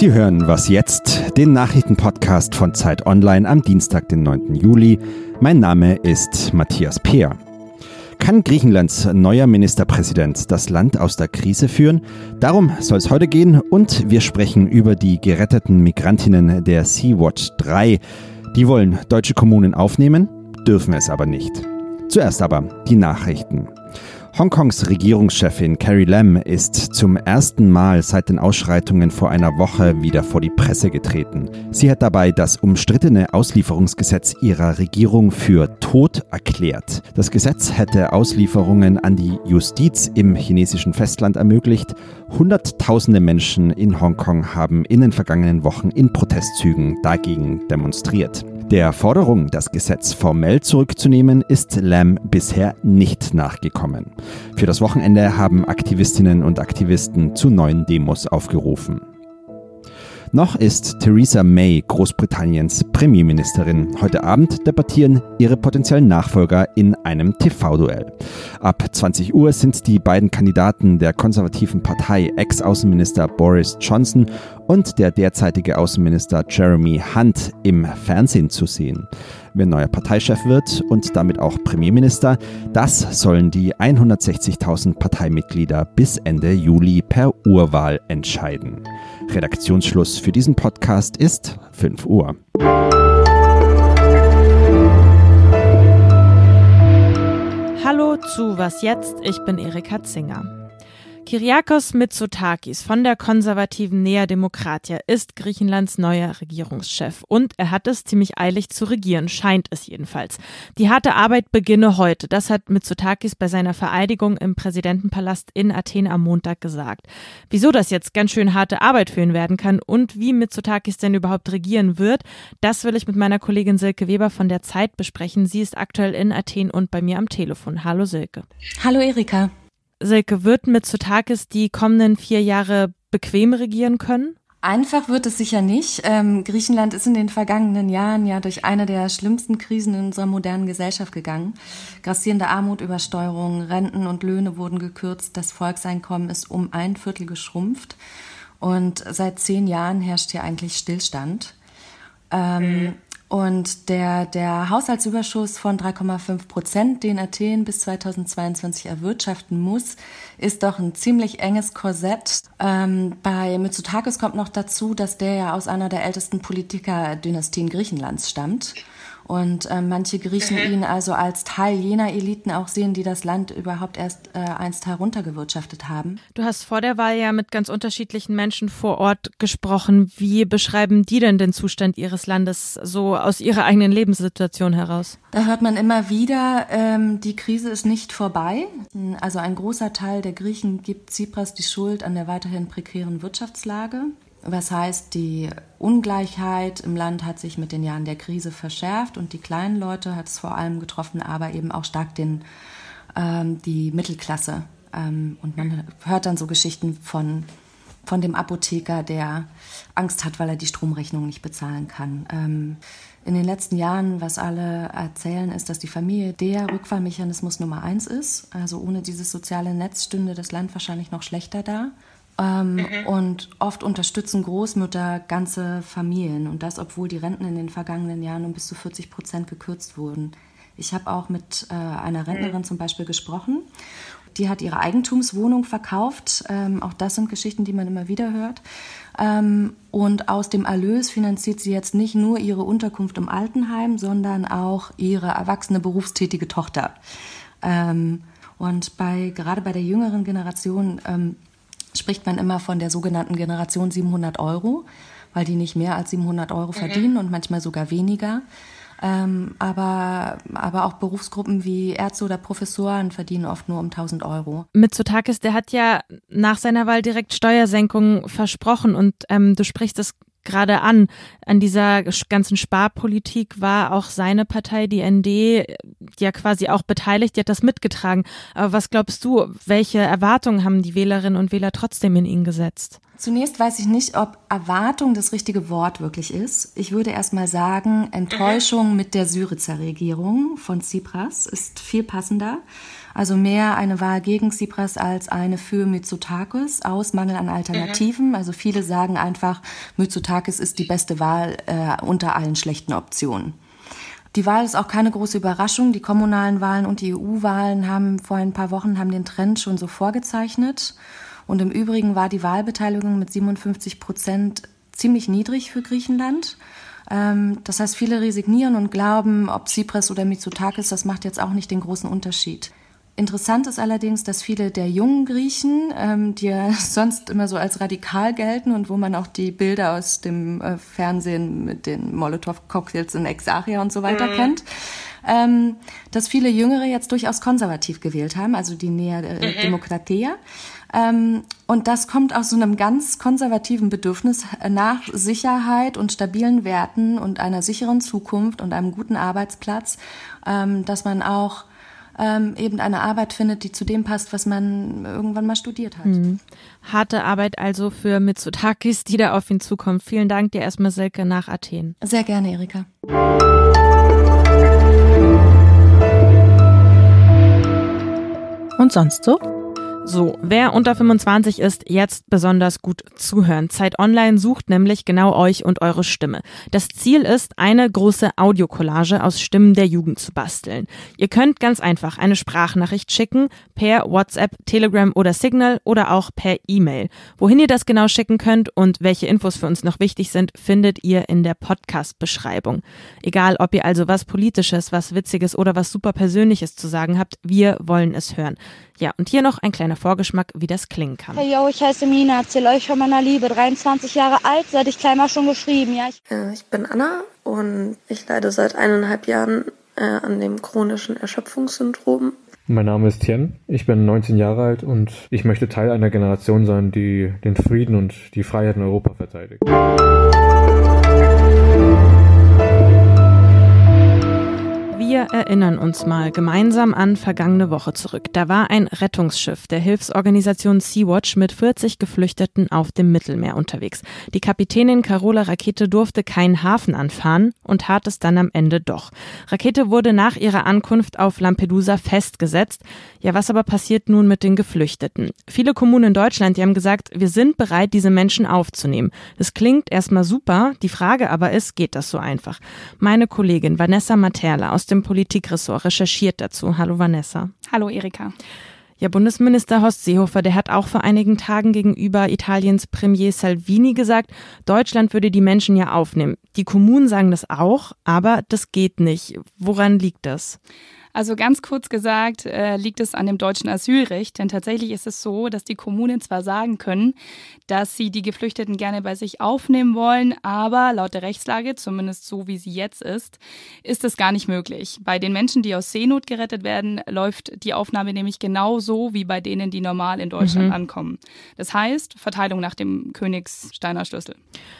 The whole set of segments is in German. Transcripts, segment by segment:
Sie hören Was jetzt, den Nachrichtenpodcast von Zeit Online am Dienstag, den 9. Juli. Mein Name ist Matthias Peer. Kann Griechenlands neuer Ministerpräsident das Land aus der Krise führen? Darum soll es heute gehen und wir sprechen über die geretteten Migrantinnen der Sea-Watch 3. Die wollen deutsche Kommunen aufnehmen, dürfen es aber nicht. Zuerst aber die Nachrichten. Hongkongs Regierungschefin Carrie Lam ist zum ersten Mal seit den Ausschreitungen vor einer Woche wieder vor die Presse getreten. Sie hat dabei das umstrittene Auslieferungsgesetz ihrer Regierung für tot erklärt. Das Gesetz hätte Auslieferungen an die Justiz im chinesischen Festland ermöglicht. Hunderttausende Menschen in Hongkong haben in den vergangenen Wochen in Protestzügen dagegen demonstriert. Der Forderung, das Gesetz formell zurückzunehmen, ist Lam bisher nicht nachgekommen. Für das Wochenende haben Aktivistinnen und Aktivisten zu neuen Demos aufgerufen. Noch ist Theresa May Großbritanniens Premierministerin. Heute Abend debattieren ihre potenziellen Nachfolger in einem TV-Duell. Ab 20 Uhr sind die beiden Kandidaten der konservativen Partei Ex-Außenminister Boris Johnson und der derzeitige Außenminister Jeremy Hunt im Fernsehen zu sehen. Wer neuer Parteichef wird und damit auch Premierminister, das sollen die 160.000 Parteimitglieder bis Ende Juli per Urwahl entscheiden. Redaktionsschluss für diesen Podcast ist 5 Uhr. Hallo zu Was jetzt? Ich bin Erika Zinger. Kyriakos Mitsotakis von der konservativen Nea Demokratia ist Griechenlands neuer Regierungschef und er hat es ziemlich eilig zu regieren, scheint es jedenfalls. Die harte Arbeit beginne heute, das hat Mitsotakis bei seiner Vereidigung im Präsidentenpalast in Athen am Montag gesagt. Wieso das jetzt ganz schön harte Arbeit für ihn werden kann und wie Mitsotakis denn überhaupt regieren wird, das will ich mit meiner Kollegin Silke Weber von der Zeit besprechen. Sie ist aktuell in Athen und bei mir am Telefon. Hallo Silke. Hallo Erika. Silke, wird Mitsotakis die kommenden vier Jahre bequem regieren können? Einfach wird es sicher nicht. Ähm, Griechenland ist in den vergangenen Jahren ja durch eine der schlimmsten Krisen in unserer modernen Gesellschaft gegangen. Grassierende Armut, Übersteuerung, Renten und Löhne wurden gekürzt, das Volkseinkommen ist um ein Viertel geschrumpft und seit zehn Jahren herrscht hier eigentlich Stillstand. Ähm, mhm. Und der, der Haushaltsüberschuss von 3,5 Prozent, den Athen bis 2022 erwirtschaften muss, ist doch ein ziemlich enges Korsett. Ähm, bei Mitsotakis kommt noch dazu, dass der ja aus einer der ältesten Politikerdynastien Griechenlands stammt und äh, manche Griechen mhm. ihn also als Teil jener Eliten auch sehen, die das Land überhaupt erst äh, einst heruntergewirtschaftet haben. Du hast vor der Wahl ja mit ganz unterschiedlichen Menschen vor Ort gesprochen. Wie beschreiben die denn den Zustand ihres Landes so aus ihrer eigenen Lebenssituation heraus? Da hört man immer wieder, ähm, die Krise ist nicht vorbei. Also ein großer Teil der Griechen gibt Tsipras die Schuld an der weiterhin prekären Wirtschaftslage. Was heißt, die Ungleichheit im Land hat sich mit den Jahren der Krise verschärft und die kleinen Leute hat es vor allem getroffen, aber eben auch stark den, ähm, die Mittelklasse. Ähm, und man hört dann so Geschichten von, von dem Apotheker, der Angst hat, weil er die Stromrechnung nicht bezahlen kann. Ähm, in den letzten Jahren, was alle erzählen, ist, dass die Familie der Rückfallmechanismus Nummer eins ist. Also ohne dieses soziale Netz stünde das Land wahrscheinlich noch schlechter da. Ähm, mhm. Und oft unterstützen Großmütter ganze Familien. Und das, obwohl die Renten in den vergangenen Jahren um bis zu 40 Prozent gekürzt wurden. Ich habe auch mit äh, einer Rentnerin mhm. zum Beispiel gesprochen. Die hat ihre Eigentumswohnung verkauft. Ähm, auch das sind Geschichten, die man immer wieder hört. Ähm, und aus dem Erlös finanziert sie jetzt nicht nur ihre Unterkunft im Altenheim, sondern auch ihre erwachsene berufstätige Tochter. Ähm, und bei, gerade bei der jüngeren Generation ähm, spricht man immer von der sogenannten Generation 700 Euro, weil die nicht mehr als 700 Euro mhm. verdienen und manchmal sogar weniger. Ähm, aber, aber auch Berufsgruppen wie Ärzte oder Professoren verdienen oft nur um 1000 Euro. Mitsotakis, der hat ja nach seiner Wahl direkt Steuersenkungen versprochen und ähm, du sprichst es gerade an. An dieser ganzen Sparpolitik war auch seine Partei, die ND, ja quasi auch beteiligt, die hat das mitgetragen. Aber was glaubst du, welche Erwartungen haben die Wählerinnen und Wähler trotzdem in ihn gesetzt? Zunächst weiß ich nicht, ob Erwartung das richtige Wort wirklich ist. Ich würde erst mal sagen, Enttäuschung mit der Syriza Regierung von Tsipras ist viel passender. Also mehr eine Wahl gegen Tsipras als eine für Mitsotakis aus Mangel an Alternativen. Mhm. Also viele sagen einfach, Mitsotakis ist die beste Wahl äh, unter allen schlechten Optionen. Die Wahl ist auch keine große Überraschung. Die kommunalen Wahlen und die EU-Wahlen haben vor ein paar Wochen haben den Trend schon so vorgezeichnet. Und im Übrigen war die Wahlbeteiligung mit 57 Prozent ziemlich niedrig für Griechenland. Ähm, das heißt, viele resignieren und glauben, ob Tsipras oder Mitsotakis, das macht jetzt auch nicht den großen Unterschied. Interessant ist allerdings, dass viele der jungen Griechen, ähm, die ja sonst immer so als radikal gelten und wo man auch die Bilder aus dem äh, Fernsehen mit den Molotow-Cocktails in Exarchia und so weiter mhm. kennt, ähm, dass viele Jüngere jetzt durchaus konservativ gewählt haben, also die Nea äh, mhm. Demokratia. Ähm, und das kommt aus so einem ganz konservativen Bedürfnis nach Sicherheit und stabilen Werten und einer sicheren Zukunft und einem guten Arbeitsplatz, ähm, dass man auch ähm, eben eine Arbeit findet, die zu dem passt, was man irgendwann mal studiert hat. Mhm. Harte Arbeit also für Mitsotakis, die da auf ihn zukommt. Vielen Dank dir erstmal, Silke, nach Athen. Sehr gerne, Erika. Und sonst so? So, wer unter 25 ist, jetzt besonders gut zuhören. Zeit Online sucht nämlich genau euch und eure Stimme. Das Ziel ist, eine große Audiokollage aus Stimmen der Jugend zu basteln. Ihr könnt ganz einfach eine Sprachnachricht schicken per WhatsApp, Telegram oder Signal oder auch per E-Mail. Wohin ihr das genau schicken könnt und welche Infos für uns noch wichtig sind, findet ihr in der Podcast-Beschreibung. Egal, ob ihr also was Politisches, was Witziges oder was super Persönliches zu sagen habt, wir wollen es hören. Ja, und hier noch ein kleiner Vorgeschmack, wie das klingen kann. Hey yo, ich heiße Mina, erzähle euch von meiner Liebe, 23 Jahre alt, seit ich klein war schon geschrieben, ja. Ich, äh, ich bin Anna und ich leide seit eineinhalb Jahren äh, an dem chronischen Erschöpfungssyndrom. Mein Name ist Tien, ich bin 19 Jahre alt und ich möchte Teil einer Generation sein, die den Frieden und die Freiheit in Europa verteidigt. Erinnern uns mal gemeinsam an vergangene Woche zurück. Da war ein Rettungsschiff der Hilfsorganisation Sea-Watch mit 40 Geflüchteten auf dem Mittelmeer unterwegs. Die Kapitänin Carola Rakete durfte keinen Hafen anfahren und tat es dann am Ende doch. Rakete wurde nach ihrer Ankunft auf Lampedusa festgesetzt. Ja, was aber passiert nun mit den Geflüchteten? Viele Kommunen in Deutschland, die haben gesagt, wir sind bereit, diese Menschen aufzunehmen. Das klingt erstmal super. Die Frage aber ist, geht das so einfach? Meine Kollegin Vanessa Materla aus dem Politikressort recherchiert dazu. Hallo Vanessa. Hallo Erika. Ja, Bundesminister Horst Seehofer, der hat auch vor einigen Tagen gegenüber Italiens Premier Salvini gesagt, Deutschland würde die Menschen ja aufnehmen. Die Kommunen sagen das auch, aber das geht nicht. Woran liegt das? Also ganz kurz gesagt äh, liegt es an dem deutschen Asylrecht, denn tatsächlich ist es so, dass die Kommunen zwar sagen können, dass sie die Geflüchteten gerne bei sich aufnehmen wollen, aber laut der Rechtslage, zumindest so wie sie jetzt ist, ist es gar nicht möglich. Bei den Menschen, die aus Seenot gerettet werden, läuft die Aufnahme nämlich genauso wie bei denen, die normal in Deutschland mhm. ankommen. Das heißt, Verteilung nach dem Königsteiner Schlüssel.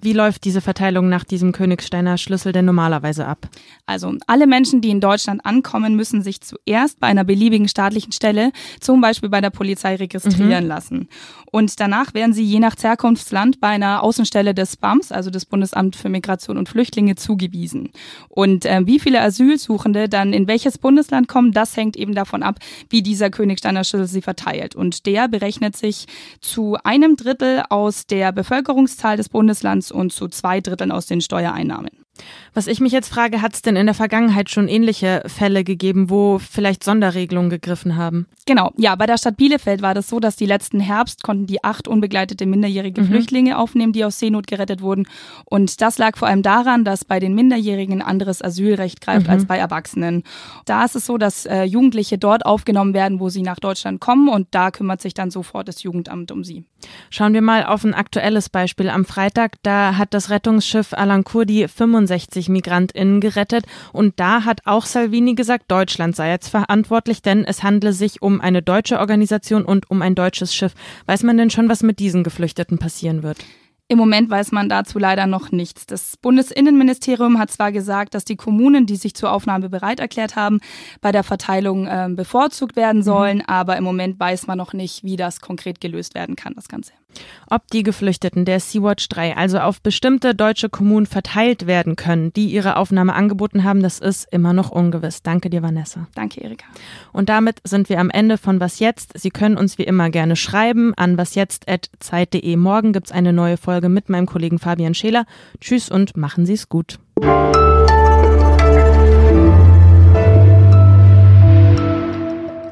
Wie läuft diese Verteilung nach diesem Königsteiner Schlüssel denn normalerweise ab? Also alle Menschen, die in Deutschland ankommen, müssen sich zuerst bei einer beliebigen staatlichen Stelle, zum Beispiel bei der Polizei, registrieren mhm. lassen. Und danach werden sie je nach Herkunftsland bei einer Außenstelle des BAMS, also des Bundesamt für Migration und Flüchtlinge, zugewiesen. Und äh, wie viele Asylsuchende dann in welches Bundesland kommen, das hängt eben davon ab, wie dieser Königsteiner Schlüssel sie verteilt. Und der berechnet sich zu einem Drittel aus der Bevölkerungszahl des Bundeslands und zu zwei Dritteln aus den Steuereinnahmen. Was ich mich jetzt frage, hat es denn in der Vergangenheit schon ähnliche Fälle gegeben, wo vielleicht Sonderregelungen gegriffen haben? Genau, ja, bei der Stadt Bielefeld war das so, dass die letzten Herbst konnten die acht unbegleitete minderjährige mhm. Flüchtlinge aufnehmen, die aus Seenot gerettet wurden. Und das lag vor allem daran, dass bei den Minderjährigen anderes Asylrecht greift mhm. als bei Erwachsenen. Da ist es so, dass äh, Jugendliche dort aufgenommen werden, wo sie nach Deutschland kommen und da kümmert sich dann sofort das Jugendamt um sie. Schauen wir mal auf ein aktuelles Beispiel. Am Freitag, da hat das Rettungsschiff Alankur die 25 64 Migrantinnen gerettet. Und da hat auch Salvini gesagt, Deutschland sei jetzt verantwortlich, denn es handle sich um eine deutsche Organisation und um ein deutsches Schiff. Weiß man denn schon, was mit diesen Geflüchteten passieren wird? Im Moment weiß man dazu leider noch nichts. Das Bundesinnenministerium hat zwar gesagt, dass die Kommunen, die sich zur Aufnahme bereit erklärt haben, bei der Verteilung äh, bevorzugt werden mhm sollen, mhm. aber im Moment weiß man noch nicht, wie das konkret gelöst werden kann, das Ganze. Ob die Geflüchteten der Sea-Watch 3 also auf bestimmte deutsche Kommunen verteilt werden können, die ihre Aufnahme angeboten haben, das ist immer noch ungewiss. Danke dir, Vanessa. Danke, Erika. Und damit sind wir am Ende von Was Jetzt. Sie können uns wie immer gerne schreiben an wasjetzt.zeit.de. Morgen gibt es eine neue Folge mit meinem Kollegen Fabian Scheler. Tschüss und machen Sie es gut.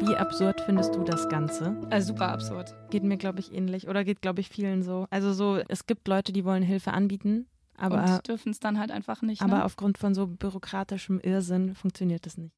Wie absurd findest du das Ganze? Äh, super absurd. Geht mir, glaube ich, ähnlich oder geht, glaube ich, vielen so. Also so, es gibt Leute, die wollen Hilfe anbieten, aber, dürfen es dann halt einfach nicht. aber ne? aufgrund von so bürokratischem Irrsinn funktioniert das nicht.